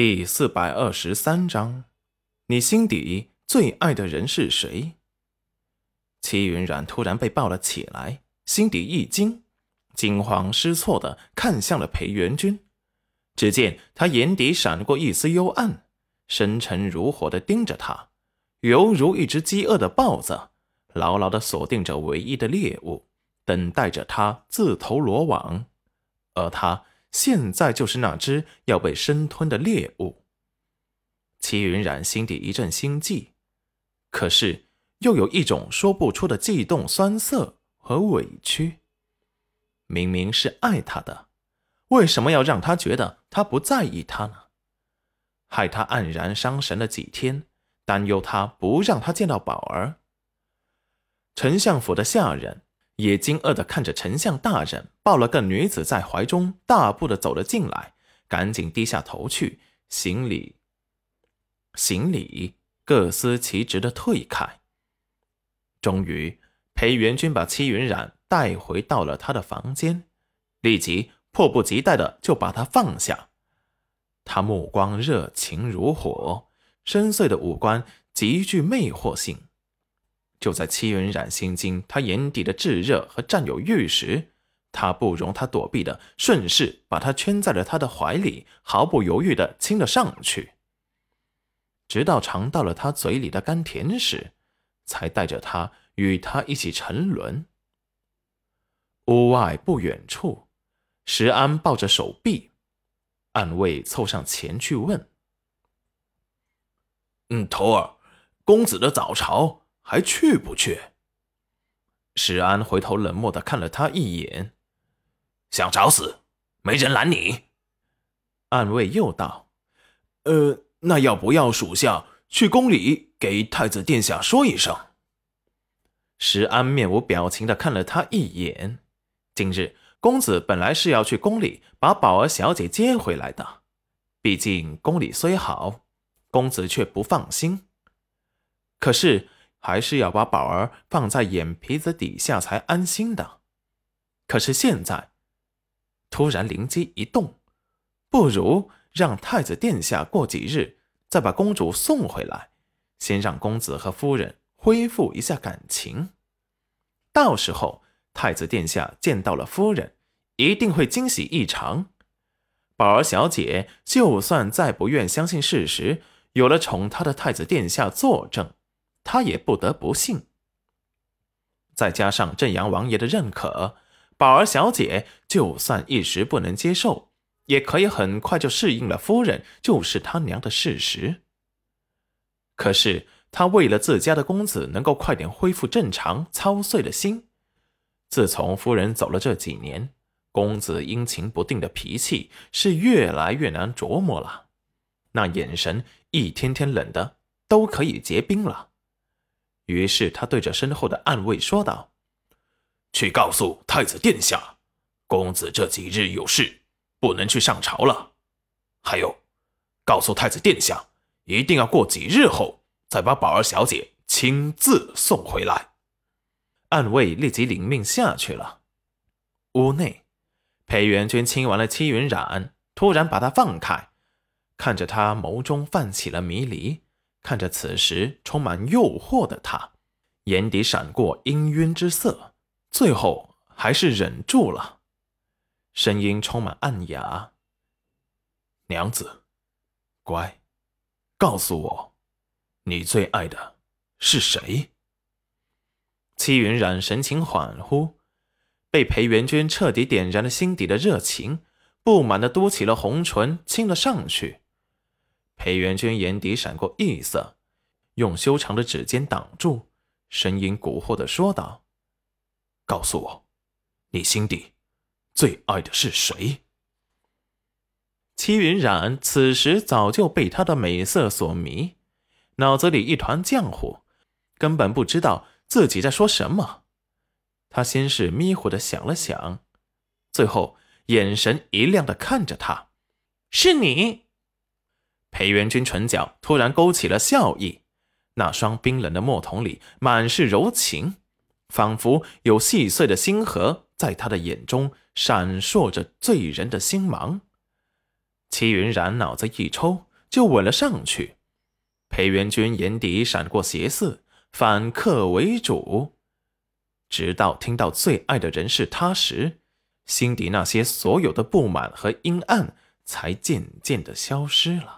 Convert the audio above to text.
第四百二十三章，你心底最爱的人是谁？齐云冉突然被抱了起来，心底一惊，惊慌失措的看向了裴元君。只见他眼底闪过一丝幽暗，深沉如火的盯着他，犹如一只饥饿的豹子，牢牢的锁定着唯一的猎物，等待着他自投罗网。而他。现在就是那只要被生吞的猎物。齐云冉心底一阵心悸，可是又有一种说不出的悸动、酸涩和委屈。明明是爱他的，为什么要让他觉得他不在意他呢？害他黯然伤神了几天，担忧他不让他见到宝儿。丞相府的下人。也惊愕的看着丞相大人抱了个女子在怀中，大步的走了进来，赶紧低下头去行礼。行礼，各司其职的退开。终于，裴元君把戚云染带回到了他的房间，立即迫不及待的就把他放下。他目光热情如火，深邃的五官极具魅惑性。就在戚云染心惊他眼底的炙热和占有欲时，他不容他躲避的，顺势把他圈在了他的怀里，毫不犹豫的亲了上去。直到尝到了他嘴里的甘甜时，才带着他与他一起沉沦。屋外不远处，石安抱着手臂，暗卫凑上前去问：“嗯，头儿，公子的早朝？”还去不去？石安回头冷漠的看了他一眼，想找死，没人拦你。暗卫又道：“呃，那要不要属下去宫里给太子殿下说一声？”石安面无表情的看了他一眼。今日公子本来是要去宫里把宝儿小姐接回来的，毕竟宫里虽好，公子却不放心。可是。还是要把宝儿放在眼皮子底下才安心的。可是现在，突然灵机一动，不如让太子殿下过几日再把公主送回来，先让公子和夫人恢复一下感情。到时候，太子殿下见到了夫人，一定会惊喜异常。宝儿小姐就算再不愿相信事实，有了宠她的太子殿下作证。他也不得不信，再加上镇阳王爷的认可，宝儿小姐就算一时不能接受，也可以很快就适应了夫人就是他娘的事实。可是他为了自家的公子能够快点恢复正常，操碎了心。自从夫人走了这几年，公子阴晴不定的脾气是越来越难琢磨了，那眼神一天天冷的都可以结冰了。于是他对着身后的暗卫说道：“去告诉太子殿下，公子这几日有事，不能去上朝了。还有，告诉太子殿下，一定要过几日后再把宝儿小姐亲自送回来。”暗卫立即领命下去了。屋内，裴元君亲完了戚云染，突然把他放开，看着他眸中泛起了迷离。看着此时充满诱惑的他，眼底闪过氤氲之色，最后还是忍住了，声音充满暗哑：“娘子，乖，告诉我，你最爱的是谁？”戚云染神情恍惚，被裴元君彻底点燃了心底的热情，不满的嘟起了红唇，亲了上去。裴元君眼底闪过异色，用修长的指尖挡住，声音蛊惑的说道：“告诉我，你心底最爱的是谁？”戚云染此时早就被他的美色所迷，脑子里一团浆糊，根本不知道自己在说什么。他先是迷糊的想了想，最后眼神一亮的看着他：“是你。”裴元君唇角突然勾起了笑意，那双冰冷的墨瞳里满是柔情，仿佛有细碎的星河在他的眼中闪烁着醉人的星芒。齐云染脑子一抽，就吻了上去。裴元君眼底闪过邪色，反客为主。直到听到最爱的人是他时，心底那些所有的不满和阴暗才渐渐的消失了。